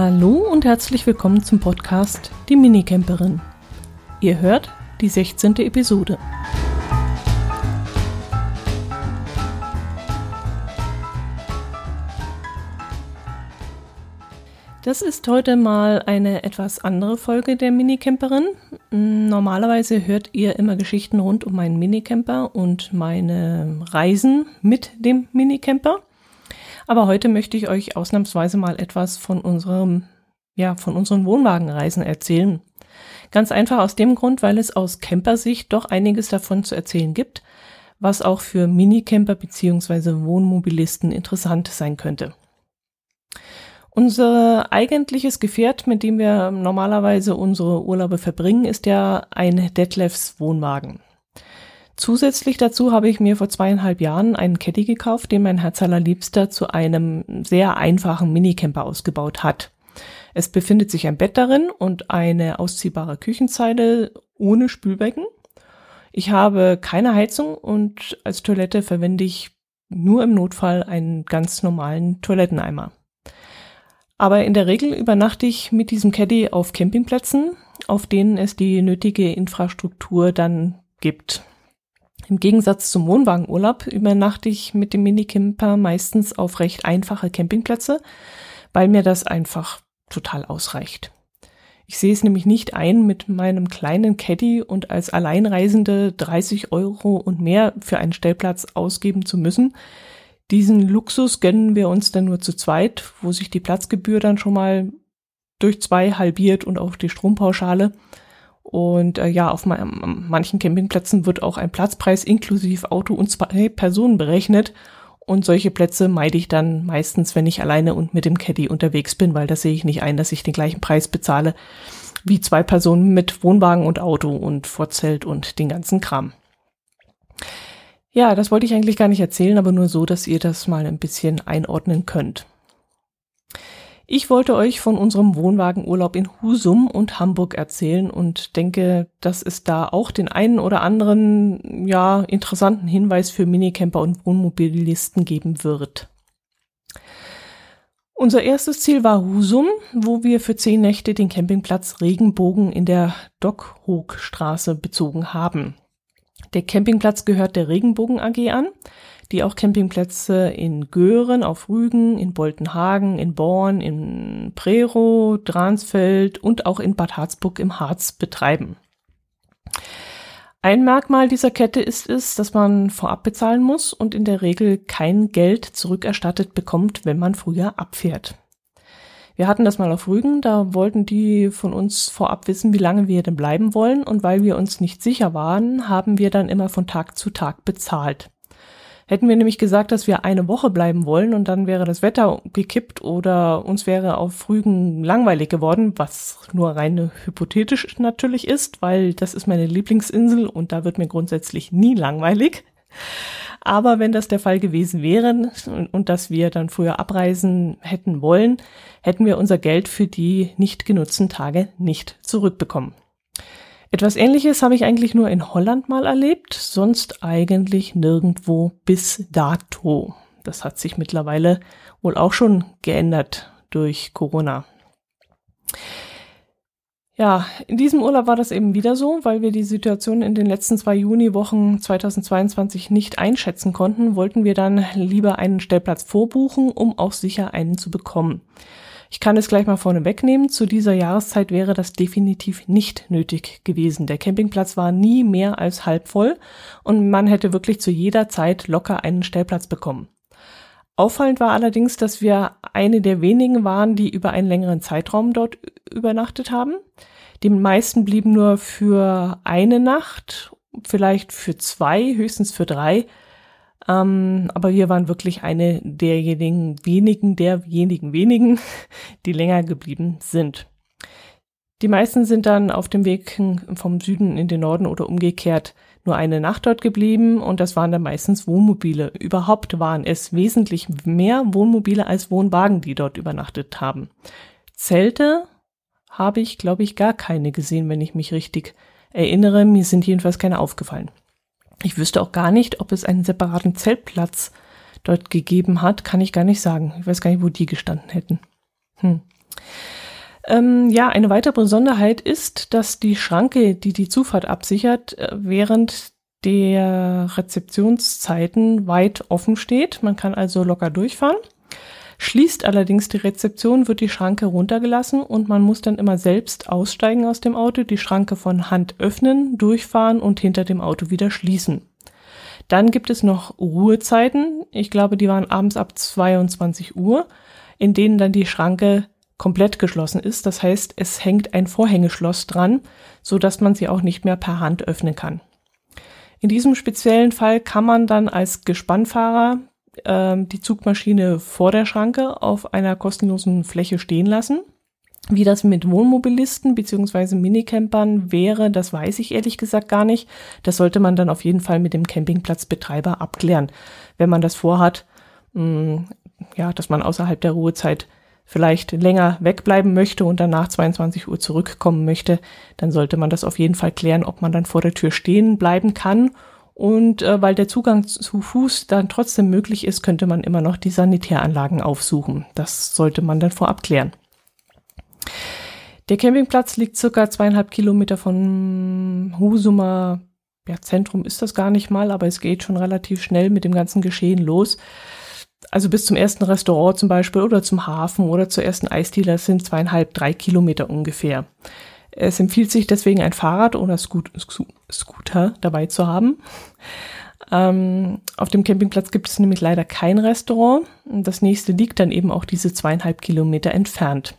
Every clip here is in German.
Hallo und herzlich willkommen zum Podcast Die Minicamperin. Ihr hört die 16. Episode. Das ist heute mal eine etwas andere Folge der Minicamperin. Normalerweise hört ihr immer Geschichten rund um meinen Minicamper und meine Reisen mit dem Minicamper. Aber heute möchte ich euch ausnahmsweise mal etwas von unserem, ja, von unseren Wohnwagenreisen erzählen. Ganz einfach aus dem Grund, weil es aus Campersicht doch einiges davon zu erzählen gibt, was auch für Minicamper bzw. Wohnmobilisten interessant sein könnte. Unser eigentliches Gefährt, mit dem wir normalerweise unsere Urlaube verbringen, ist ja ein Detlefs Wohnwagen. Zusätzlich dazu habe ich mir vor zweieinhalb Jahren einen Caddy gekauft, den mein Herz allerliebster zu einem sehr einfachen Minicamper ausgebaut hat. Es befindet sich ein Bett darin und eine ausziehbare Küchenzeile ohne Spülbecken. Ich habe keine Heizung und als Toilette verwende ich nur im Notfall einen ganz normalen Toiletteneimer. Aber in der Regel übernachte ich mit diesem Caddy auf Campingplätzen, auf denen es die nötige Infrastruktur dann gibt. Im Gegensatz zum Wohnwagenurlaub übernachte ich mit dem Minicamper meistens auf recht einfache Campingplätze, weil mir das einfach total ausreicht. Ich sehe es nämlich nicht ein, mit meinem kleinen Caddy und als Alleinreisende 30 Euro und mehr für einen Stellplatz ausgeben zu müssen. Diesen Luxus gönnen wir uns dann nur zu zweit, wo sich die Platzgebühr dann schon mal durch zwei halbiert und auch die Strompauschale. Und äh, ja, auf ma manchen Campingplätzen wird auch ein Platzpreis inklusive Auto und zwei Personen berechnet. Und solche Plätze meide ich dann meistens, wenn ich alleine und mit dem Caddy unterwegs bin, weil da sehe ich nicht ein, dass ich den gleichen Preis bezahle wie zwei Personen mit Wohnwagen und Auto und Vorzelt und den ganzen Kram. Ja, das wollte ich eigentlich gar nicht erzählen, aber nur so, dass ihr das mal ein bisschen einordnen könnt. Ich wollte euch von unserem Wohnwagenurlaub in Husum und Hamburg erzählen und denke, dass es da auch den einen oder anderen, ja, interessanten Hinweis für Minicamper und Wohnmobilisten geben wird. Unser erstes Ziel war Husum, wo wir für zehn Nächte den Campingplatz Regenbogen in der Dockhoogstraße bezogen haben. Der Campingplatz gehört der Regenbogen AG an die auch Campingplätze in Göhren auf Rügen, in Boltenhagen, in Born, in Prero, Dransfeld und auch in Bad Harzburg im Harz betreiben. Ein Merkmal dieser Kette ist es, dass man vorab bezahlen muss und in der Regel kein Geld zurückerstattet bekommt, wenn man früher abfährt. Wir hatten das mal auf Rügen, da wollten die von uns vorab wissen, wie lange wir denn bleiben wollen und weil wir uns nicht sicher waren, haben wir dann immer von Tag zu Tag bezahlt. Hätten wir nämlich gesagt, dass wir eine Woche bleiben wollen und dann wäre das Wetter gekippt oder uns wäre auf Rügen langweilig geworden, was nur rein hypothetisch natürlich ist, weil das ist meine Lieblingsinsel und da wird mir grundsätzlich nie langweilig. Aber wenn das der Fall gewesen wäre und, und dass wir dann früher abreisen hätten wollen, hätten wir unser Geld für die nicht genutzten Tage nicht zurückbekommen. Etwas ähnliches habe ich eigentlich nur in Holland mal erlebt, sonst eigentlich nirgendwo bis dato. Das hat sich mittlerweile wohl auch schon geändert durch Corona. Ja, in diesem Urlaub war das eben wieder so, weil wir die Situation in den letzten zwei Juniwochen 2022 nicht einschätzen konnten, wollten wir dann lieber einen Stellplatz vorbuchen, um auch sicher einen zu bekommen. Ich kann es gleich mal vorne wegnehmen. Zu dieser Jahreszeit wäre das definitiv nicht nötig gewesen. Der Campingplatz war nie mehr als halb voll und man hätte wirklich zu jeder Zeit locker einen Stellplatz bekommen. Auffallend war allerdings, dass wir eine der wenigen waren, die über einen längeren Zeitraum dort übernachtet haben. Die meisten blieben nur für eine Nacht, vielleicht für zwei, höchstens für drei. Ähm, aber wir waren wirklich eine derjenigen wenigen, derjenigen wenigen, die länger geblieben sind. Die meisten sind dann auf dem Weg vom Süden in den Norden oder umgekehrt nur eine Nacht dort geblieben und das waren dann meistens Wohnmobile. Überhaupt waren es wesentlich mehr Wohnmobile als Wohnwagen, die dort übernachtet haben. Zelte habe ich, glaube ich, gar keine gesehen, wenn ich mich richtig erinnere. Mir sind jedenfalls keine aufgefallen. Ich wüsste auch gar nicht, ob es einen separaten Zeltplatz dort gegeben hat, kann ich gar nicht sagen. Ich weiß gar nicht, wo die gestanden hätten. Hm. Ähm, ja, eine weitere Besonderheit ist, dass die Schranke, die die Zufahrt absichert, äh, während der Rezeptionszeiten weit offen steht. Man kann also locker durchfahren. Schließt allerdings die Rezeption, wird die Schranke runtergelassen und man muss dann immer selbst aussteigen aus dem Auto, die Schranke von Hand öffnen, durchfahren und hinter dem Auto wieder schließen. Dann gibt es noch Ruhezeiten. Ich glaube, die waren abends ab 22 Uhr, in denen dann die Schranke komplett geschlossen ist. Das heißt, es hängt ein Vorhängeschloss dran, so dass man sie auch nicht mehr per Hand öffnen kann. In diesem speziellen Fall kann man dann als Gespannfahrer ähm, die Zugmaschine vor der Schranke auf einer kostenlosen Fläche stehen lassen. Wie das mit Wohnmobilisten beziehungsweise Minicampern wäre, das weiß ich ehrlich gesagt gar nicht. Das sollte man dann auf jeden Fall mit dem Campingplatzbetreiber abklären, wenn man das vorhat, mh, mm, ja, dass man außerhalb der Ruhezeit vielleicht länger wegbleiben möchte und dann nach 22 Uhr zurückkommen möchte, dann sollte man das auf jeden Fall klären, ob man dann vor der Tür stehen bleiben kann und äh, weil der Zugang zu Fuß dann trotzdem möglich ist, könnte man immer noch die Sanitäranlagen aufsuchen. Das sollte man dann vorab klären. Der Campingplatz liegt circa zweieinhalb Kilometer von Husumer ja, Zentrum ist das gar nicht mal, aber es geht schon relativ schnell mit dem ganzen Geschehen los. Also bis zum ersten Restaurant zum Beispiel oder zum Hafen oder zur ersten Eisdiele sind zweieinhalb, drei Kilometer ungefähr. Es empfiehlt sich deswegen ein Fahrrad oder Scoot Scooter dabei zu haben. Ähm, auf dem Campingplatz gibt es nämlich leider kein Restaurant. Das nächste liegt dann eben auch diese zweieinhalb Kilometer entfernt.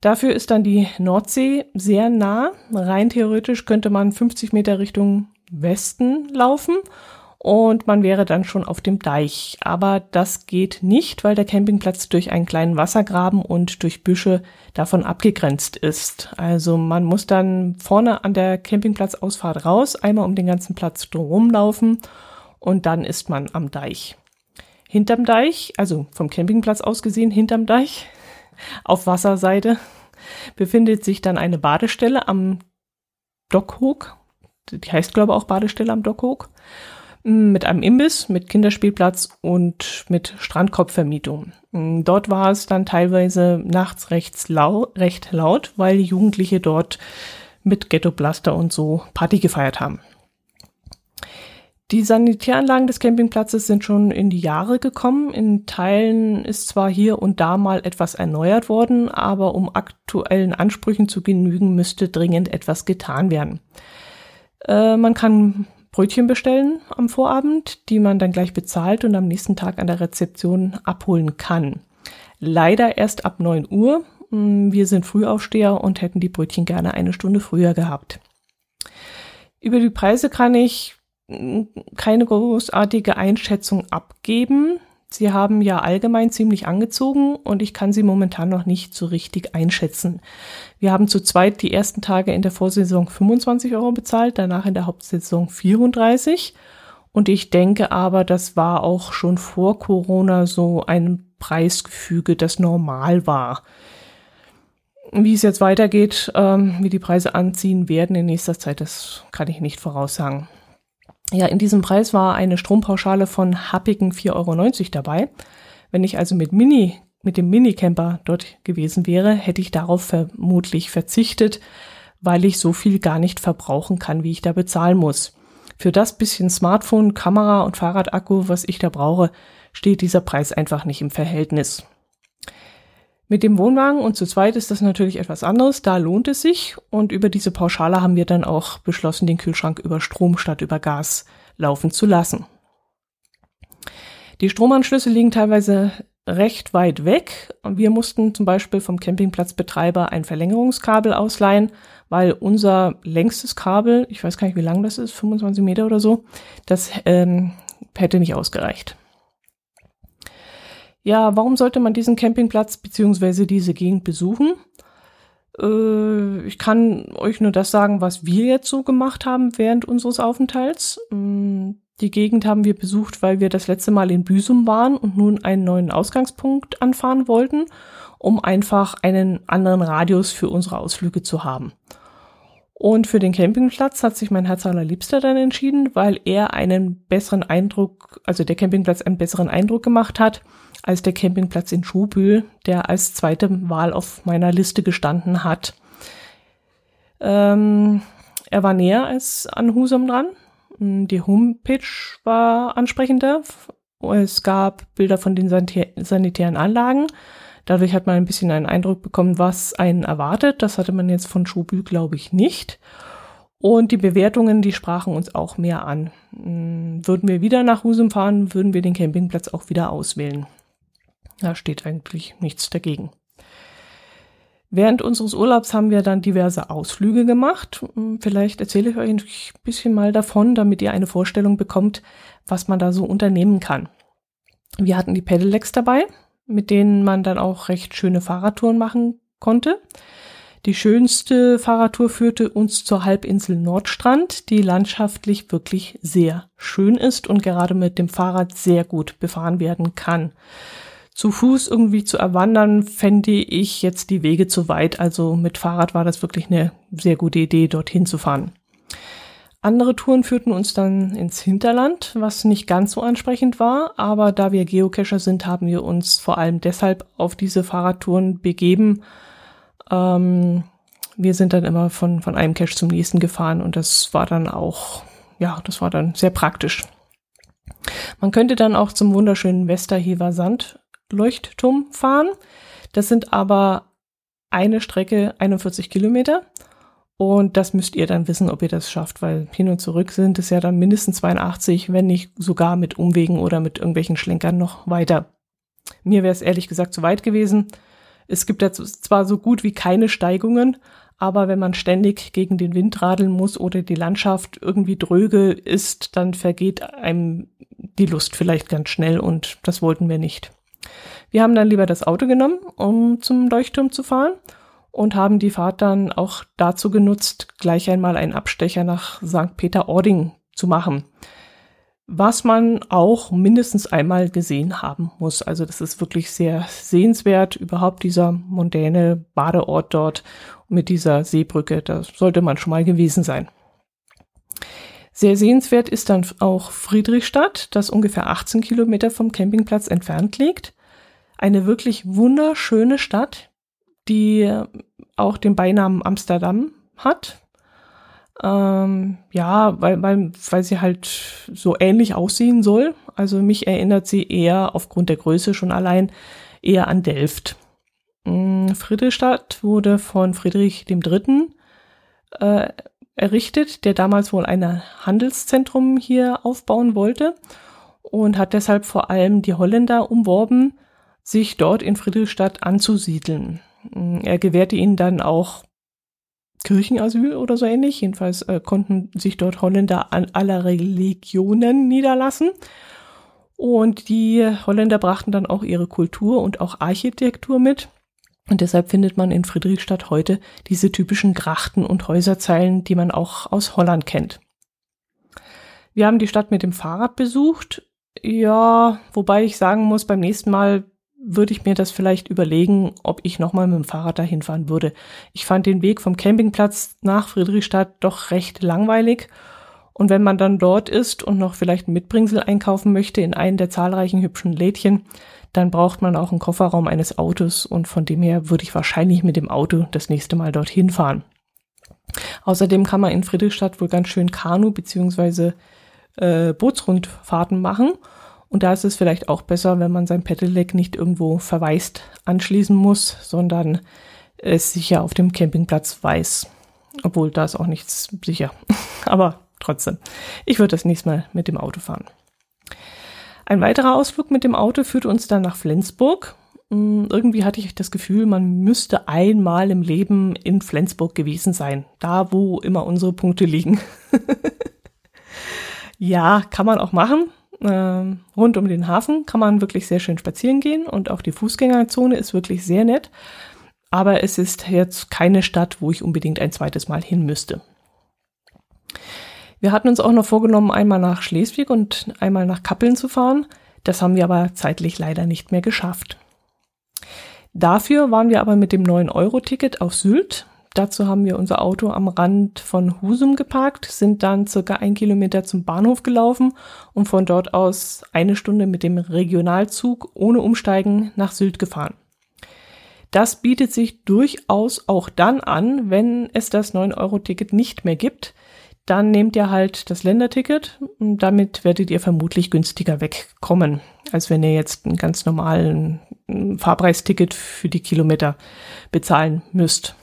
Dafür ist dann die Nordsee sehr nah. Rein theoretisch könnte man 50 Meter Richtung Westen laufen und man wäre dann schon auf dem Deich. Aber das geht nicht, weil der Campingplatz durch einen kleinen Wassergraben und durch Büsche davon abgegrenzt ist. Also man muss dann vorne an der Campingplatzausfahrt raus, einmal um den ganzen Platz drum laufen und dann ist man am Deich. Hinterm Deich, also vom Campingplatz aus gesehen, hinterm Deich, auf Wasserseite, befindet sich dann eine Badestelle am Dockhook. Die heißt, glaube ich, auch Badestelle am Dockhook mit einem Imbiss, mit Kinderspielplatz und mit Strandkorbvermietung. Dort war es dann teilweise nachts recht, lau recht laut, weil die Jugendliche dort mit Ghetto-Blaster und so Party gefeiert haben. Die Sanitäranlagen des Campingplatzes sind schon in die Jahre gekommen. In Teilen ist zwar hier und da mal etwas erneuert worden, aber um aktuellen Ansprüchen zu genügen, müsste dringend etwas getan werden. Äh, man kann Brötchen bestellen am Vorabend, die man dann gleich bezahlt und am nächsten Tag an der Rezeption abholen kann. Leider erst ab 9 Uhr. Mm, wir sind Frühaufsteher und hätten die Brötchen gerne eine Stunde früher gehabt. Über die Preise kann ich mm, keine großartige Einschätzung abgeben. Sie haben ja allgemein ziemlich angezogen und ich kann sie momentan noch nicht so richtig einschätzen. Wir haben zu zweit die ersten Tage in der Vorsaison 25 Euro bezahlt, danach in der Hauptsaison 34. Und ich denke aber, das war auch schon vor Corona so ein Preisgefüge, das normal war. Wie es jetzt weitergeht, ähm, wie die Preise anziehen werden in nächster Zeit, das kann ich nicht voraussagen. Ja, in diesem Preis war eine Strompauschale von happigen 4,90 Euro dabei. Wenn ich also mit Mini, mit dem Minicamper dort gewesen wäre, hätte ich darauf vermutlich verzichtet, weil ich so viel gar nicht verbrauchen kann, wie ich da bezahlen muss. Für das bisschen Smartphone, Kamera und Fahrradakku, was ich da brauche, steht dieser Preis einfach nicht im Verhältnis. Mit dem Wohnwagen und zu zweit ist das natürlich etwas anderes. Da lohnt es sich. Und über diese Pauschale haben wir dann auch beschlossen, den Kühlschrank über Strom statt über Gas laufen zu lassen. Die Stromanschlüsse liegen teilweise recht weit weg. Wir mussten zum Beispiel vom Campingplatzbetreiber ein Verlängerungskabel ausleihen, weil unser längstes Kabel, ich weiß gar nicht, wie lang das ist, 25 Meter oder so, das ähm, hätte nicht ausgereicht. Ja, warum sollte man diesen Campingplatz beziehungsweise diese Gegend besuchen? Äh, ich kann euch nur das sagen, was wir jetzt so gemacht haben während unseres Aufenthalts. Mm, die Gegend haben wir besucht, weil wir das letzte Mal in Büsum waren und nun einen neuen Ausgangspunkt anfahren wollten, um einfach einen anderen Radius für unsere Ausflüge zu haben. Und für den Campingplatz hat sich mein Herz allerliebster dann entschieden, weil er einen besseren Eindruck, also der Campingplatz einen besseren Eindruck gemacht hat als der Campingplatz in Schubühl, der als zweite Wahl auf meiner Liste gestanden hat. Ähm, er war näher als an Husum dran. Die Homepage war ansprechender. Es gab Bilder von den sanitären Anlagen. Dadurch hat man ein bisschen einen Eindruck bekommen, was einen erwartet. Das hatte man jetzt von Schubü, glaube ich, nicht. Und die Bewertungen, die sprachen uns auch mehr an. Hm, würden wir wieder nach Husum fahren, würden wir den Campingplatz auch wieder auswählen. Da steht eigentlich nichts dagegen. Während unseres Urlaubs haben wir dann diverse Ausflüge gemacht. Hm, vielleicht erzähle ich euch ein bisschen mal davon, damit ihr eine Vorstellung bekommt, was man da so unternehmen kann. Wir hatten die Pedelecs dabei, mit denen man dann auch recht schöne Fahrradtouren machen konnte. Die schönste Fahrradtour führte uns zur Halbinsel Nordstrand, die landschaftlich wirklich sehr schön ist und gerade mit dem Fahrrad sehr gut befahren werden kann. Zu Fuß irgendwie zu erwandern, fände ich jetzt die Wege zu weit. Also mit Fahrrad war das wirklich eine sehr gute Idee, dorthin zu fahren. Andere Touren führten uns dann ins Hinterland, was nicht ganz so ansprechend war, aber da wir Geocacher sind, haben wir uns vor allem deshalb auf diese Fahrradtouren begeben, ähm, wir sind dann immer von, von einem Cache zum nächsten gefahren und das war dann auch, ja, das war dann sehr praktisch. Man könnte dann auch zum wunderschönen Westerhever Sandleuchtturm fahren. Das sind aber eine Strecke 41 Kilometer. Und das müsst ihr dann wissen, ob ihr das schafft, weil hin und zurück sind es ja dann mindestens 82, wenn nicht sogar mit Umwegen oder mit irgendwelchen Schlenkern noch weiter. Mir wäre es ehrlich gesagt zu weit gewesen. Es gibt ja zwar so gut wie keine Steigungen, aber wenn man ständig gegen den Wind radeln muss oder die Landschaft irgendwie dröge ist, dann vergeht einem die Lust vielleicht ganz schnell und das wollten wir nicht. Wir haben dann lieber das Auto genommen, um zum Leuchtturm zu fahren und haben die Fahrt dann auch dazu genutzt, gleich einmal einen Abstecher nach St. Peter-Ording zu machen was man auch mindestens einmal gesehen haben muss. Also das ist wirklich sehr sehenswert, überhaupt dieser mondäne Badeort dort mit dieser Seebrücke. Da sollte man schon mal gewesen sein. Sehr sehenswert ist dann auch Friedrichstadt, das ungefähr 18 Kilometer vom Campingplatz entfernt liegt. Eine wirklich wunderschöne Stadt, die auch den Beinamen Amsterdam hat. Ähm, ja, weil, weil, weil sie halt so ähnlich aussehen soll. Also mich erinnert sie eher aufgrund der Größe schon allein eher an Delft. Mm, Friedrichstadt wurde von Friedrich III. Äh, errichtet, der damals wohl ein Handelszentrum hier aufbauen wollte und hat deshalb vor allem die Holländer umworben, sich dort in Friedrichstadt anzusiedeln. Mm, er gewährte ihnen dann auch Kirchenasyl oder so ähnlich. Jedenfalls äh, konnten sich dort Holländer an aller Religionen niederlassen. Und die Holländer brachten dann auch ihre Kultur und auch Architektur mit. Und deshalb findet man in Friedrichstadt heute diese typischen Grachten und Häuserzeilen, die man auch aus Holland kennt. Wir haben die Stadt mit dem Fahrrad besucht. Ja, wobei ich sagen muss, beim nächsten Mal würde ich mir das vielleicht überlegen, ob ich nochmal mit dem Fahrrad dahin fahren würde. Ich fand den Weg vom Campingplatz nach Friedrichstadt doch recht langweilig. Und wenn man dann dort ist und noch vielleicht ein Mitbringsel einkaufen möchte in einen der zahlreichen hübschen Lädchen, dann braucht man auch einen Kofferraum eines Autos und von dem her würde ich wahrscheinlich mit dem Auto das nächste Mal dorthin fahren. Außerdem kann man in Friedrichstadt wohl ganz schön Kanu bzw. Äh, Bootsrundfahrten machen und da ist es vielleicht auch besser, wenn man sein Pedelec nicht irgendwo verwaist anschließen muss, sondern es sicher auf dem Campingplatz weiß. Obwohl da ist auch nichts sicher. Aber trotzdem, ich würde das nächste Mal mit dem Auto fahren. Ein weiterer Ausflug mit dem Auto führte uns dann nach Flensburg. Hm, irgendwie hatte ich das Gefühl, man müsste einmal im Leben in Flensburg gewesen sein. Da, wo immer unsere Punkte liegen. ja, kann man auch machen rund um den Hafen kann man wirklich sehr schön spazieren gehen und auch die Fußgängerzone ist wirklich sehr nett. Aber es ist jetzt keine Stadt, wo ich unbedingt ein zweites Mal hin müsste. Wir hatten uns auch noch vorgenommen, einmal nach Schleswig und einmal nach Kappeln zu fahren. Das haben wir aber zeitlich leider nicht mehr geschafft. Dafür waren wir aber mit dem 9-Euro-Ticket auf Sylt. Dazu haben wir unser Auto am Rand von Husum geparkt, sind dann circa ein Kilometer zum Bahnhof gelaufen und von dort aus eine Stunde mit dem Regionalzug ohne Umsteigen nach Sylt gefahren. Das bietet sich durchaus auch dann an, wenn es das 9-Euro-Ticket nicht mehr gibt. Dann nehmt ihr halt das Länderticket und damit werdet ihr vermutlich günstiger wegkommen, als wenn ihr jetzt einen ganz normalen Fahrpreisticket für die Kilometer bezahlen müsst.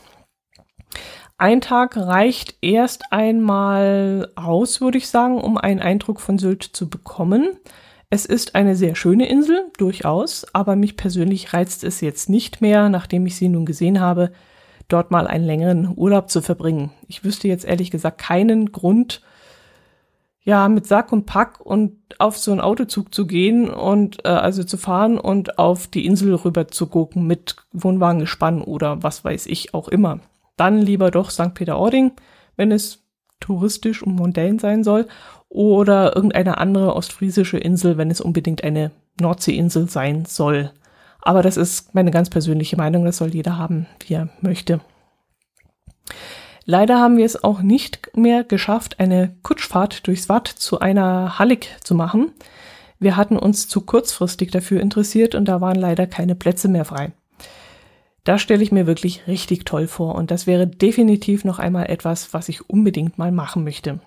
Ein Tag reicht erst einmal aus, würde ich sagen, um einen Eindruck von Sylt zu bekommen. Es ist eine sehr schöne Insel, durchaus, aber mich persönlich reizt es jetzt nicht mehr, nachdem ich sie nun gesehen habe, dort mal einen längeren Urlaub zu verbringen. Ich wüsste jetzt ehrlich gesagt keinen Grund, ja, mit Sack und Pack und auf so einen Autozug zu gehen und äh, also zu fahren und auf die Insel rüber zu gucken mit Wohnwagengespann oder was weiß ich auch immer. Dann lieber doch St. Peter-Ording, wenn es touristisch und mondän sein soll oder irgendeine andere ostfriesische Insel, wenn es unbedingt eine Nordseeinsel sein soll. Aber das ist meine ganz persönliche Meinung, das soll jeder haben, wie er möchte. Leider haben wir es auch nicht mehr geschafft, eine Kutschfahrt durchs Watt zu einer Hallig zu machen. Wir hatten uns zu kurzfristig dafür interessiert und da waren leider keine Plätze mehr frei. Das stelle ich mir wirklich richtig toll vor und das wäre definitiv noch einmal etwas, was ich unbedingt mal machen möchte.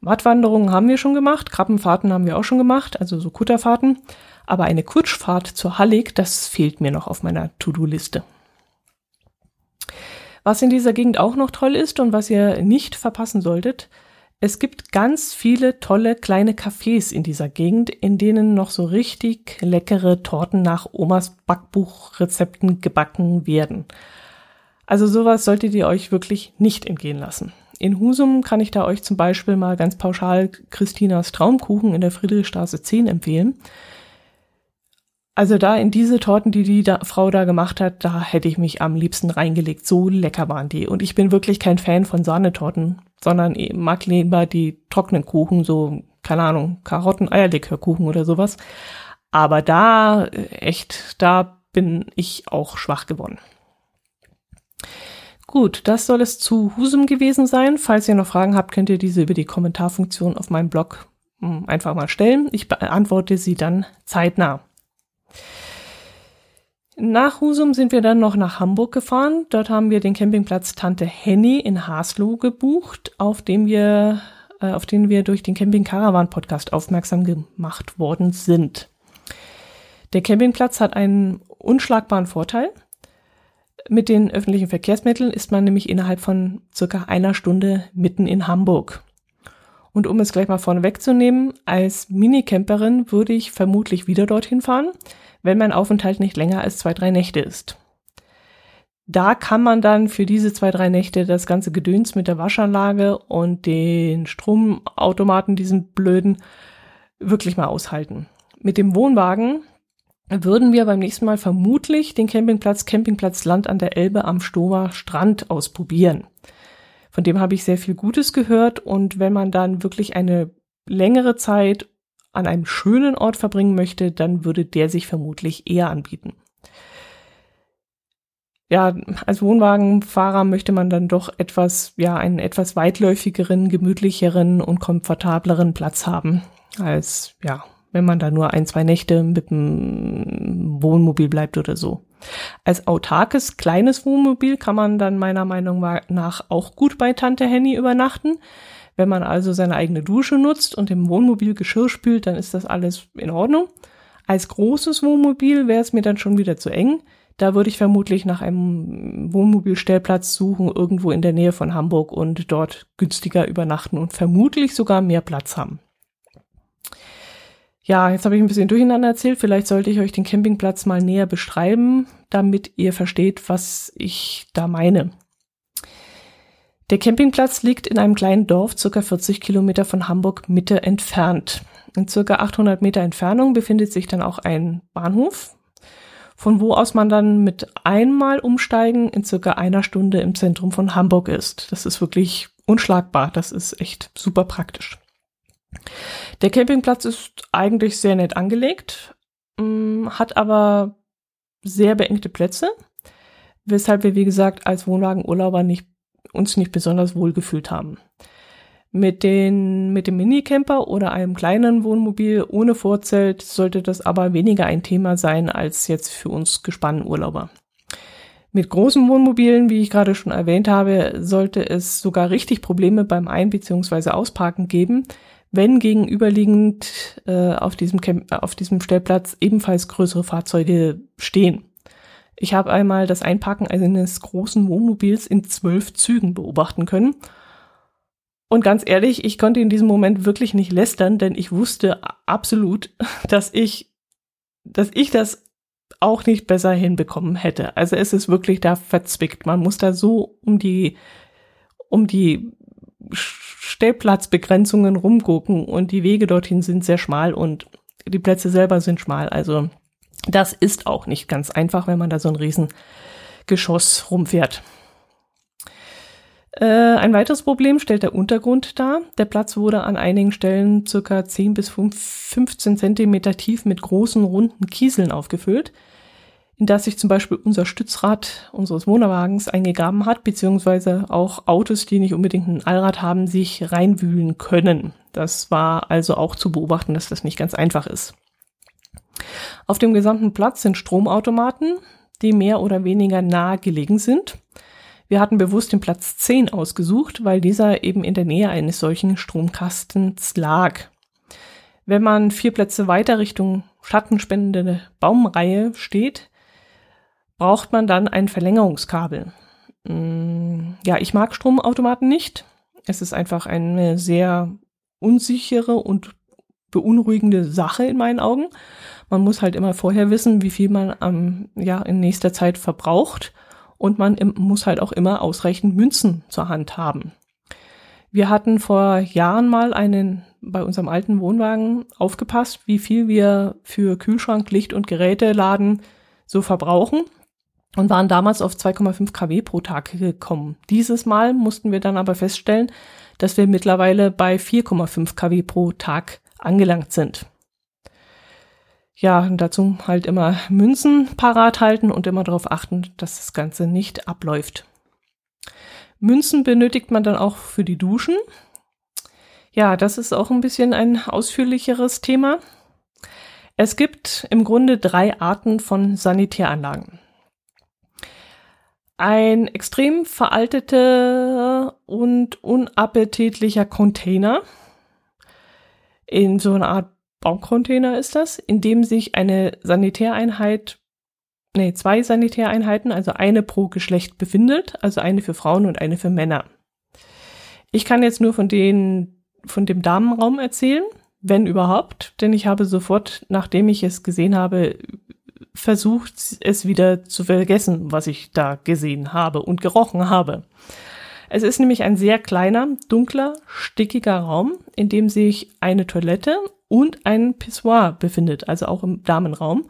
Wattwanderungen haben wir schon gemacht, Krabbenfahrten haben wir auch schon gemacht, also so Kutterfahrten. Aber eine Kutschfahrt zur Hallig, das fehlt mir noch auf meiner To-Do-Liste. Was in dieser Gegend auch noch toll ist und was ihr nicht verpassen solltet, es gibt ganz viele tolle kleine Cafés in dieser Gegend, in denen noch so richtig leckere Torten nach Omas Backbuchrezepten gebacken werden. Also sowas solltet ihr euch wirklich nicht entgehen lassen. In Husum kann ich da euch zum Beispiel mal ganz pauschal Christinas Traumkuchen in der Friedrichstraße 10 empfehlen. Also da in diese Torten, die die da, Frau da gemacht hat, da hätte ich mich am liebsten reingelegt. So lecker waren die. Und ich bin wirklich kein Fan von Sahnetorten, sondern mag lieber die trockenen Kuchen, so, keine Ahnung, Karotten-Eierlikörkuchen oder sowas. Aber da, äh, echt, da bin ich auch schwach geworden. Gut, das soll es zu Husum gewesen sein. Falls ihr noch Fragen habt, könnt ihr diese über die Kommentarfunktion auf meinem Blog hm, einfach mal stellen. Ich beantworte sie dann zeitnah. Nach Husum sind wir dann noch nach Hamburg gefahren. Dort haben wir den Campingplatz Tante Henny in Haslo gebucht, auf dem wir, äh, auf den wir durch den Camping Caravan Podcast aufmerksam gemacht worden sind. Der Campingplatz hat einen unschlagbaren Vorteil. Mit den öffentlichen Verkehrsmitteln ist man nämlich innerhalb von circa einer Stunde mitten in Hamburg. Und um es gleich mal vorne wegzunehmen, als Minicamperin würde ich vermutlich wieder dorthin fahren, wenn mein Aufenthalt nicht länger als zwei, drei Nächte ist. Da kann man dann für diese zwei, drei Nächte das ganze Gedöns mit der Waschanlage und den Stromautomaten, diesen blöden, wirklich mal aushalten. Mit dem Wohnwagen würden wir beim nächsten Mal vermutlich den Campingplatz Campingplatz Land an der Elbe am Stover Strand ausprobieren. Von dem habe ich sehr viel Gutes gehört und wenn man dann wirklich eine längere Zeit an einem schönen Ort verbringen möchte, dann würde der sich vermutlich eher anbieten. Ja, als Wohnwagenfahrer möchte man dann doch etwas, ja, einen etwas weitläufigeren, gemütlicheren und komfortableren Platz haben als, ja, wenn man da nur ein, zwei Nächte mit dem Wohnmobil bleibt oder so. Als autarkes kleines Wohnmobil kann man dann meiner Meinung nach auch gut bei Tante Henny übernachten. Wenn man also seine eigene Dusche nutzt und im Wohnmobil Geschirr spült, dann ist das alles in Ordnung. Als großes Wohnmobil wäre es mir dann schon wieder zu eng. Da würde ich vermutlich nach einem Wohnmobilstellplatz suchen, irgendwo in der Nähe von Hamburg und dort günstiger übernachten und vermutlich sogar mehr Platz haben. Ja, jetzt habe ich ein bisschen durcheinander erzählt. Vielleicht sollte ich euch den Campingplatz mal näher beschreiben, damit ihr versteht, was ich da meine. Der Campingplatz liegt in einem kleinen Dorf, circa 40 Kilometer von Hamburg Mitte entfernt. In circa 800 Meter Entfernung befindet sich dann auch ein Bahnhof, von wo aus man dann mit einmal umsteigen in circa einer Stunde im Zentrum von Hamburg ist. Das ist wirklich unschlagbar. Das ist echt super praktisch. Der Campingplatz ist eigentlich sehr nett angelegt, mm, hat aber sehr beengte Plätze. weshalb wir, wie gesagt, als Wohnwagenurlauber nicht, uns nicht besonders wohl gefühlt haben. Mit, den, mit dem Minicamper oder einem kleinen Wohnmobil ohne Vorzelt sollte das aber weniger ein Thema sein als jetzt für uns Gespannurlauber. Mit großen Wohnmobilen, wie ich gerade schon erwähnt habe, sollte es sogar richtig Probleme beim Ein- bzw. Ausparken geben, wenn gegenüberliegend äh, auf, diesem Camp auf diesem Stellplatz ebenfalls größere Fahrzeuge stehen. Ich habe einmal das Einparken eines großen Wohnmobils in zwölf Zügen beobachten können. Und ganz ehrlich, ich konnte in diesem Moment wirklich nicht lästern, denn ich wusste absolut, dass ich, dass ich das auch nicht besser hinbekommen hätte. Also es ist wirklich da verzwickt. Man muss da so um die, um die Stellplatzbegrenzungen rumgucken und die Wege dorthin sind sehr schmal und die Plätze selber sind schmal. Also das ist auch nicht ganz einfach, wenn man da so ein Riesengeschoss rumfährt. Äh, ein weiteres Problem stellt der Untergrund dar. Der Platz wurde an einigen Stellen circa 10 bis 15 Zentimeter tief mit großen runden Kieseln aufgefüllt, in das sich zum Beispiel unser Stützrad unseres Wohnwagens eingegraben hat, beziehungsweise auch Autos, die nicht unbedingt ein Allrad haben, sich reinwühlen können. Das war also auch zu beobachten, dass das nicht ganz einfach ist. Auf dem gesamten Platz sind Stromautomaten, die mehr oder weniger nahe gelegen sind. Wir hatten bewusst den Platz 10 ausgesucht, weil dieser eben in der Nähe eines solchen Stromkastens lag. Wenn man vier Plätze weiter Richtung schattenspendende Baumreihe steht, braucht man dann ein Verlängerungskabel. Mm, ja, ich mag Stromautomaten nicht. Es ist einfach eine sehr unsichere und beunruhigende Sache in meinen Augen. Man muss halt immer vorher wissen, wie viel man am, ja, in nächster Zeit verbraucht und man im, muss halt auch immer ausreichend Münzen zur Hand haben. Wir hatten vor Jahren mal einen bei unserem alten Wohnwagen aufgepasst, wie viel wir für Kühlschrank, Licht und Geräteladen so verbrauchen und waren damals auf 2,5 kW pro Tag gekommen. Dieses Mal mussten wir dann aber feststellen, dass wir mittlerweile bei 4,5 kW pro Tag angelangt sind. Ja, und dazu halt immer Münzen parat halten und immer darauf achten, dass das Ganze nicht abläuft. Münzen benötigt man dann auch für die Duschen. Ja, das ist auch ein bisschen ein ausführlicheres Thema. Es gibt im Grunde drei Arten von Sanitäranlagen. Ein extrem veralteter und unappetitlicher Container in so einer Art Baucontainer ist das, in dem sich eine Sanitäreinheit, nee, zwei Sanitäreinheiten, also eine pro Geschlecht befindet, also eine für Frauen und eine für Männer. Ich kann jetzt nur von den, von dem Damenraum erzählen, wenn überhaupt, denn ich habe sofort, nachdem ich es gesehen habe, versucht, es wieder zu vergessen, was ich da gesehen habe und gerochen habe. Es ist nämlich ein sehr kleiner, dunkler, stickiger Raum, in dem sich eine Toilette und ein Pissoir befindet, also auch im Damenraum.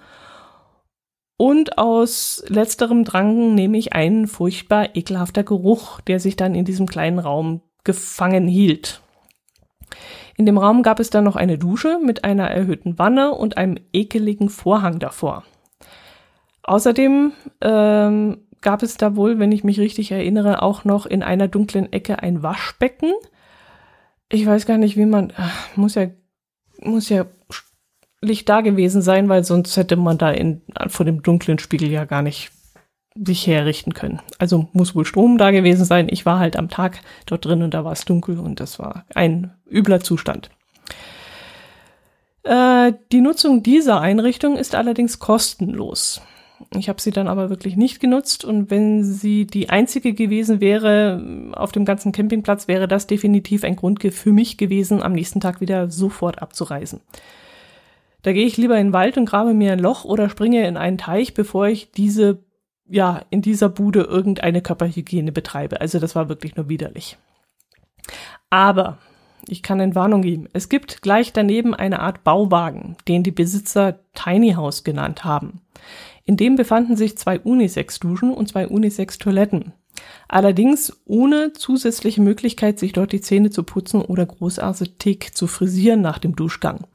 Und aus letzterem Drang nehme ich einen furchtbar ekelhafter Geruch, der sich dann in diesem kleinen Raum gefangen hielt. In dem Raum gab es dann noch eine Dusche mit einer erhöhten Wanne und einem ekeligen Vorhang davor. Außerdem ähm, gab es da wohl, wenn ich mich richtig erinnere, auch noch in einer dunklen Ecke ein Waschbecken. Ich weiß gar nicht, wie man, muss ja, muss ja Licht da gewesen sein, weil sonst hätte man da in, vor dem dunklen Spiegel ja gar nicht sich herrichten können. Also muss wohl Strom da gewesen sein. Ich war halt am Tag dort drin und da war es dunkel und das war ein übler Zustand. Äh, die Nutzung dieser Einrichtung ist allerdings kostenlos. Ich habe sie dann aber wirklich nicht genutzt und wenn sie die einzige gewesen wäre auf dem ganzen Campingplatz, wäre das definitiv ein Grund für mich gewesen, am nächsten Tag wieder sofort abzureisen. Da gehe ich lieber in den Wald und grabe mir ein Loch oder springe in einen Teich, bevor ich diese, ja, in dieser Bude irgendeine Körperhygiene betreibe. Also das war wirklich nur widerlich. Aber ich kann eine Warnung geben. Es gibt gleich daneben eine Art Bauwagen, den die Besitzer Tiny House genannt haben. In dem befanden sich zwei Unisex-Duschen und zwei Unisex-Toiletten. Allerdings ohne zusätzliche Möglichkeit, sich dort die Zähne zu putzen oder großartig zu frisieren nach dem Duschgang.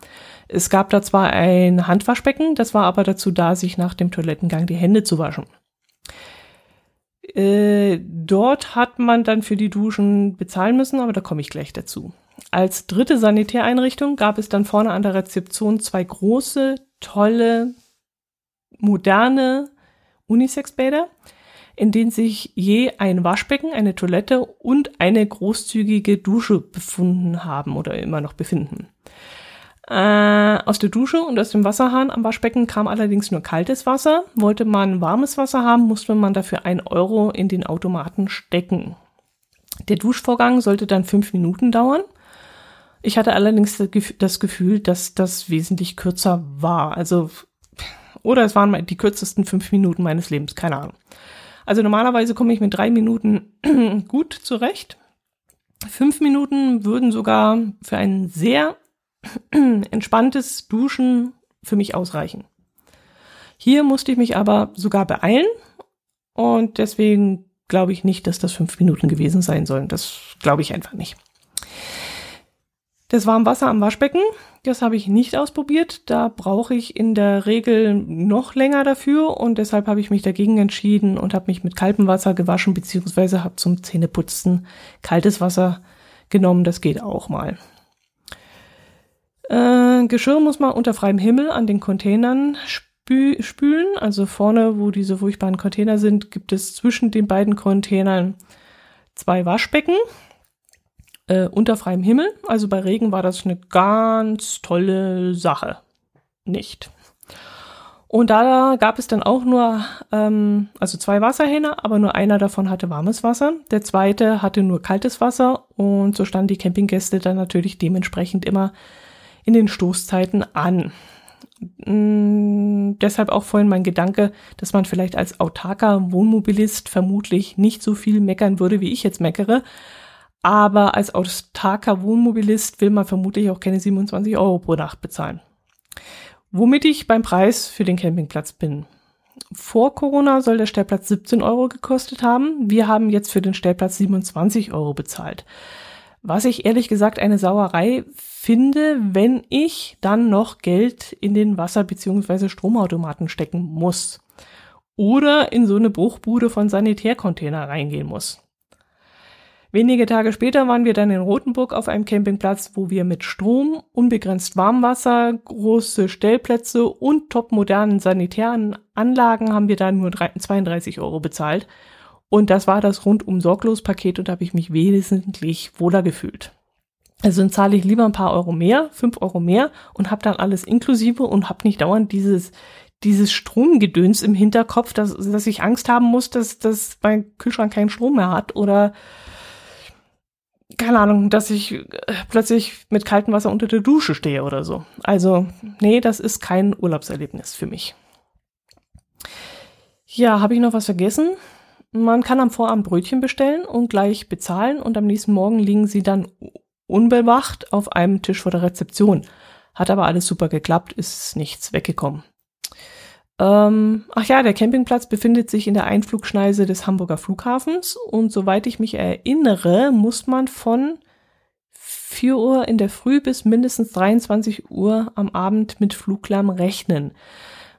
Es gab da zwar ein Handwaschbecken, das war aber dazu da, sich nach dem Toilettengang die Hände zu waschen. Äh, dort hat man dann für die Duschen bezahlen müssen, aber da komme ich gleich dazu. Als dritte Sanitäreinrichtung gab es dann vorne an der Rezeption zwei große, tolle, moderne Unisex-Bäder, in denen sich je ein Waschbecken, eine Toilette und eine großzügige Dusche befunden haben oder immer noch befinden. Äh, aus der Dusche und aus dem Wasserhahn am Waschbecken kam allerdings nur kaltes Wasser. Wollte man warmes Wasser haben, musste man dafür ein Euro in den Automaten stecken. Der Duschvorgang sollte dann fünf Minuten dauern. Ich hatte allerdings das Gefühl, dass das wesentlich kürzer war. Also, oder es waren die kürzesten fünf Minuten meines Lebens, keine Ahnung. Also normalerweise komme ich mit drei Minuten gut zurecht. Fünf Minuten würden sogar für einen sehr entspanntes Duschen für mich ausreichen. Hier musste ich mich aber sogar beeilen und deswegen glaube ich nicht, dass das fünf Minuten gewesen sein sollen. Das glaube ich einfach nicht. Das Warmwasser am Waschbecken, das habe ich nicht ausprobiert. Da brauche ich in der Regel noch länger dafür und deshalb habe ich mich dagegen entschieden und habe mich mit kaltem Wasser gewaschen beziehungsweise habe zum Zähneputzen kaltes Wasser genommen. Das geht auch mal. Äh, Geschirr muss man unter freiem Himmel an den Containern spü spülen. Also vorne, wo diese furchtbaren Container sind, gibt es zwischen den beiden Containern zwei Waschbecken äh, unter freiem Himmel. Also bei Regen war das eine ganz tolle Sache. Nicht. Und da gab es dann auch nur, ähm, also zwei Wasserhähne, aber nur einer davon hatte warmes Wasser. Der zweite hatte nur kaltes Wasser und so standen die Campinggäste dann natürlich dementsprechend immer in den Stoßzeiten an. Mm, deshalb auch vorhin mein Gedanke, dass man vielleicht als autarker Wohnmobilist vermutlich nicht so viel meckern würde, wie ich jetzt meckere. Aber als autarker Wohnmobilist will man vermutlich auch keine 27 Euro pro Nacht bezahlen. Womit ich beim Preis für den Campingplatz bin. Vor Corona soll der Stellplatz 17 Euro gekostet haben. Wir haben jetzt für den Stellplatz 27 Euro bezahlt. Was ich ehrlich gesagt eine Sauerei finde, wenn ich dann noch Geld in den Wasser- bzw. Stromautomaten stecken muss. Oder in so eine Bruchbude von Sanitärcontainer reingehen muss. Wenige Tage später waren wir dann in Rothenburg auf einem Campingplatz, wo wir mit Strom, unbegrenzt Warmwasser, große Stellplätze und topmodernen sanitären Anlagen haben wir dann nur 32 Euro bezahlt und das war das rundum sorglos Paket und da habe ich mich wesentlich wohler gefühlt. Also dann zahle ich lieber ein paar Euro mehr, fünf Euro mehr und habe dann alles inklusive und habe nicht dauernd dieses dieses Stromgedöns im Hinterkopf, dass, dass ich Angst haben muss, dass, dass mein Kühlschrank keinen Strom mehr hat oder keine Ahnung, dass ich äh, plötzlich mit kaltem Wasser unter der Dusche stehe oder so. Also, nee, das ist kein Urlaubserlebnis für mich. Ja, habe ich noch was vergessen? Man kann am Vorabend Brötchen bestellen und gleich bezahlen und am nächsten Morgen liegen sie dann unbewacht auf einem Tisch vor der Rezeption. Hat aber alles super geklappt, ist nichts weggekommen. Ähm, ach ja, der Campingplatz befindet sich in der Einflugschneise des Hamburger Flughafens und soweit ich mich erinnere, muss man von 4 Uhr in der Früh bis mindestens 23 Uhr am Abend mit Fluglärm rechnen.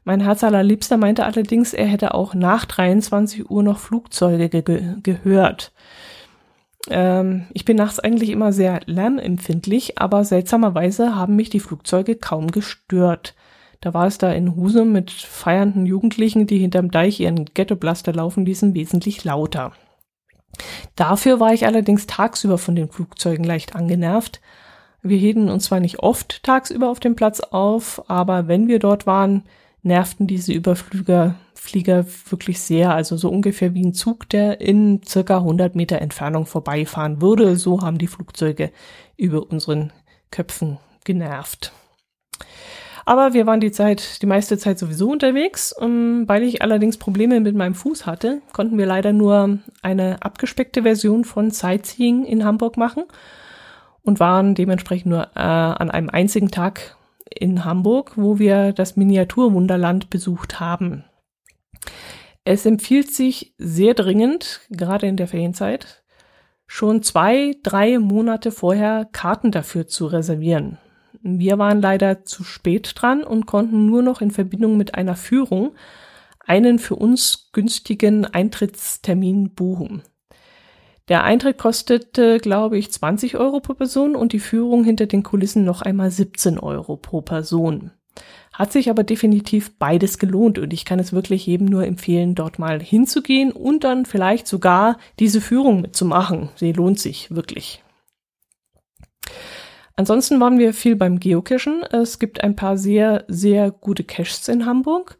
Mein Herz allerliebster meinte allerdings, er hätte auch nach 23 Uhr noch Flugzeuge ge gehört. Ähm, ich bin nachts eigentlich immer sehr lärmempfindlich, aber seltsamerweise haben mich die Flugzeuge kaum gestört. Da war es da in Husum mit feiernden Jugendlichen, die hinterm Deich ihren Ghettoblaster laufen ließen, wesentlich lauter. Dafür war ich allerdings tagsüber von den Flugzeugen leicht angenervt. Wir hielten uns zwar nicht oft tagsüber auf dem Platz auf, aber wenn wir dort waren, nervten diese Überflüger Flieger wirklich sehr, also so ungefähr wie ein Zug, der in circa 100 Meter Entfernung vorbeifahren würde. So haben die Flugzeuge über unseren Köpfen genervt. Aber wir waren die Zeit, die meiste Zeit sowieso unterwegs. Um, weil ich allerdings Probleme mit meinem Fuß hatte, konnten wir leider nur eine abgespeckte Version von Sightseeing in Hamburg machen und waren dementsprechend nur äh, an einem einzigen Tag in Hamburg, wo wir das Miniaturwunderland besucht haben. Es empfiehlt sich sehr dringend, gerade in der Ferienzeit, schon zwei, drei Monate vorher Karten dafür zu reservieren. Wir waren leider zu spät dran und konnten nur noch in Verbindung mit einer Führung einen für uns günstigen Eintrittstermin buchen. Der Eintritt kostete, glaube ich, 20 Euro pro Person und die Führung hinter den Kulissen noch einmal 17 Euro pro Person. Hat sich aber definitiv beides gelohnt und ich kann es wirklich jedem nur empfehlen, dort mal hinzugehen und dann vielleicht sogar diese Führung mitzumachen. Sie lohnt sich wirklich. Ansonsten waren wir viel beim Geocachen. Es gibt ein paar sehr, sehr gute Caches in Hamburg.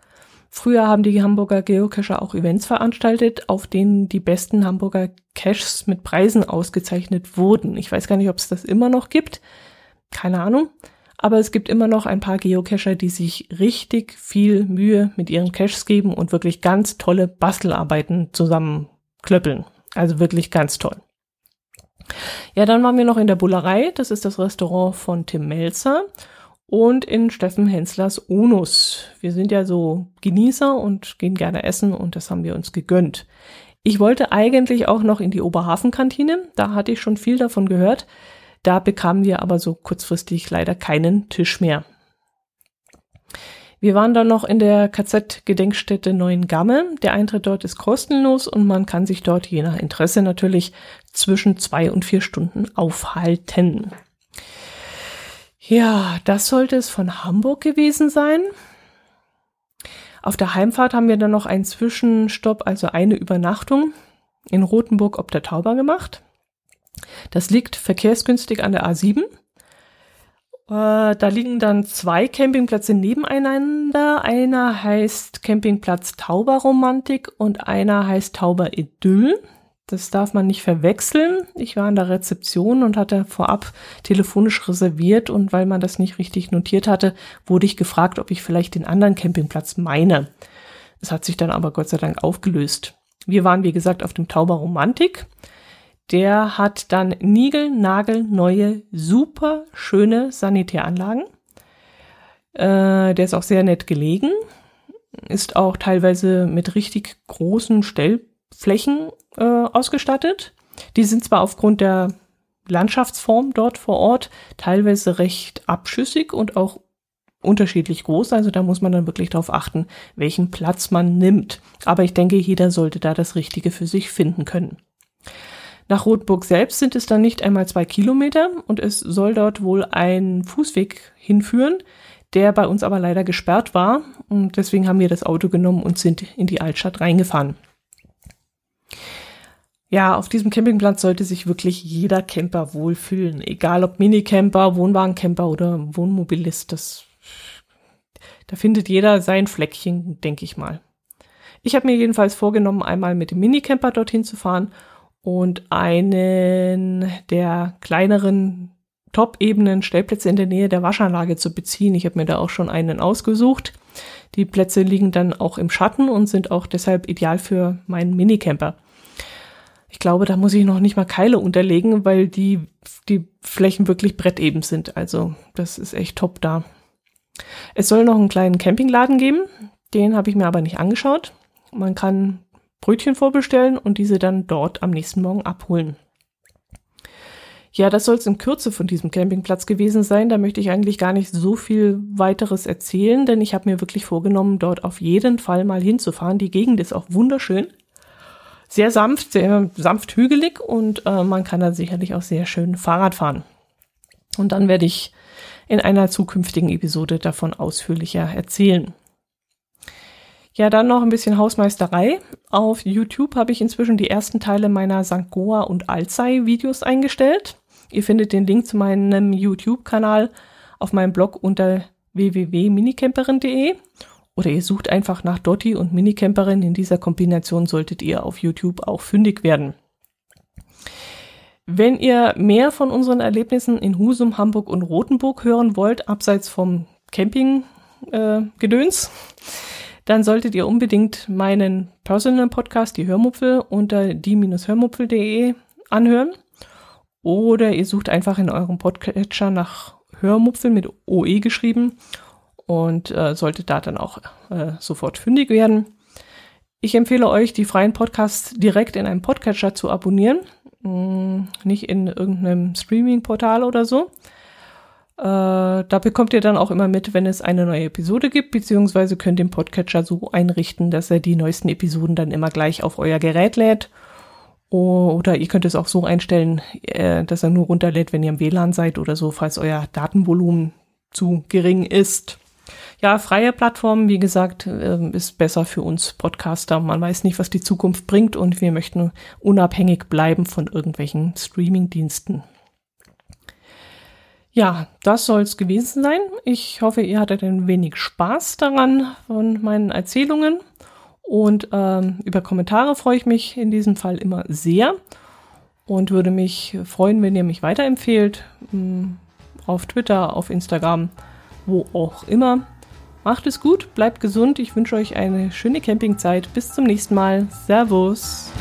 Früher haben die Hamburger Geocacher auch Events veranstaltet, auf denen die besten Hamburger Caches mit Preisen ausgezeichnet wurden. Ich weiß gar nicht, ob es das immer noch gibt. Keine Ahnung. Aber es gibt immer noch ein paar Geocacher, die sich richtig viel Mühe mit ihren Caches geben und wirklich ganz tolle Bastelarbeiten zusammenklöppeln. Also wirklich ganz toll. Ja, dann waren wir noch in der Bullerei. Das ist das Restaurant von Tim Melzer und in Steffen Henslers Onus. Wir sind ja so Genießer und gehen gerne essen und das haben wir uns gegönnt. Ich wollte eigentlich auch noch in die Oberhafenkantine. Da hatte ich schon viel davon gehört. Da bekamen wir aber so kurzfristig leider keinen Tisch mehr. Wir waren dann noch in der KZ-Gedenkstätte Neuengamme. Der Eintritt dort ist kostenlos und man kann sich dort je nach Interesse natürlich zwischen zwei und vier Stunden aufhalten. Ja, das sollte es von Hamburg gewesen sein. Auf der Heimfahrt haben wir dann noch einen Zwischenstopp, also eine Übernachtung in Rothenburg ob der Tauber gemacht. Das liegt verkehrsgünstig an der A7 äh, da liegen dann zwei Campingplätze nebeneinander. Einer heißt Campingplatz Tauberromantik und einer heißt Tauber Idyll. Das darf man nicht verwechseln. Ich war in der Rezeption und hatte vorab telefonisch reserviert und weil man das nicht richtig notiert hatte, wurde ich gefragt, ob ich vielleicht den anderen Campingplatz meine. Es hat sich dann aber Gott sei Dank aufgelöst. Wir waren, wie gesagt, auf dem Tauber Romantik der hat dann niegelnagelneue, super schöne Sanitäranlagen. Äh, der ist auch sehr nett gelegen, ist auch teilweise mit richtig großen Stellflächen äh, ausgestattet. Die sind zwar aufgrund der Landschaftsform dort vor Ort teilweise recht abschüssig und auch unterschiedlich groß. Also da muss man dann wirklich darauf achten, welchen Platz man nimmt. Aber ich denke, jeder sollte da das Richtige für sich finden können. Nach Rotburg selbst sind es dann nicht einmal zwei Kilometer und es soll dort wohl ein Fußweg hinführen, der bei uns aber leider gesperrt war und deswegen haben wir das Auto genommen und sind in die Altstadt reingefahren. Ja, auf diesem Campingplatz sollte sich wirklich jeder Camper wohlfühlen, egal ob Minicamper, Wohnwagencamper oder Wohnmobilist. Das, da findet jeder sein Fleckchen, denke ich mal. Ich habe mir jedenfalls vorgenommen, einmal mit dem Minicamper dorthin zu fahren und einen der kleineren Top-Ebenen Stellplätze in der Nähe der Waschanlage zu beziehen. Ich habe mir da auch schon einen ausgesucht. Die Plätze liegen dann auch im Schatten und sind auch deshalb ideal für meinen Minicamper. Ich glaube, da muss ich noch nicht mal Keile unterlegen, weil die, die Flächen wirklich bretteben sind. Also das ist echt top da. Es soll noch einen kleinen Campingladen geben. Den habe ich mir aber nicht angeschaut. Man kann Brötchen vorbestellen und diese dann dort am nächsten Morgen abholen. Ja, das soll es in Kürze von diesem Campingplatz gewesen sein. Da möchte ich eigentlich gar nicht so viel weiteres erzählen, denn ich habe mir wirklich vorgenommen, dort auf jeden Fall mal hinzufahren. Die Gegend ist auch wunderschön. Sehr sanft, sehr sanft hügelig und äh, man kann da sicherlich auch sehr schön Fahrrad fahren. Und dann werde ich in einer zukünftigen Episode davon ausführlicher erzählen. Ja, dann noch ein bisschen Hausmeisterei. Auf YouTube habe ich inzwischen die ersten Teile meiner St. Goa und Alzey Videos eingestellt. Ihr findet den Link zu meinem YouTube-Kanal auf meinem Blog unter www.minicamperin.de oder ihr sucht einfach nach Dotti und Minicamperin. In dieser Kombination solltet ihr auf YouTube auch fündig werden. Wenn ihr mehr von unseren Erlebnissen in Husum, Hamburg und Rothenburg hören wollt, abseits vom Camping-Gedöns, äh, dann solltet ihr unbedingt meinen Personal Podcast, die Hörmupfel, unter die-hörmupfel.de anhören. Oder ihr sucht einfach in eurem Podcatcher nach Hörmupfel mit OE geschrieben und äh, solltet da dann auch äh, sofort fündig werden. Ich empfehle euch, die freien Podcasts direkt in einem Podcatcher zu abonnieren, mh, hm, nicht in irgendeinem Streaming-Portal oder so. Äh, da bekommt ihr dann auch immer mit, wenn es eine neue Episode gibt, beziehungsweise könnt den Podcatcher so einrichten, dass er die neuesten Episoden dann immer gleich auf euer Gerät lädt. Oder ihr könnt es auch so einstellen, äh, dass er nur runterlädt, wenn ihr im WLAN seid oder so, falls euer Datenvolumen zu gering ist. Ja, freie Plattform, wie gesagt, ähm, ist besser für uns Podcaster. Man weiß nicht, was die Zukunft bringt und wir möchten unabhängig bleiben von irgendwelchen Streaming-Diensten. Ja, das soll's gewesen sein. Ich hoffe, ihr hattet ein wenig Spaß daran von meinen Erzählungen. Und ähm, über Kommentare freue ich mich in diesem Fall immer sehr und würde mich freuen, wenn ihr mich weiterempfehlt. Hm, auf Twitter, auf Instagram, wo auch immer. Macht es gut, bleibt gesund. Ich wünsche euch eine schöne Campingzeit. Bis zum nächsten Mal. Servus.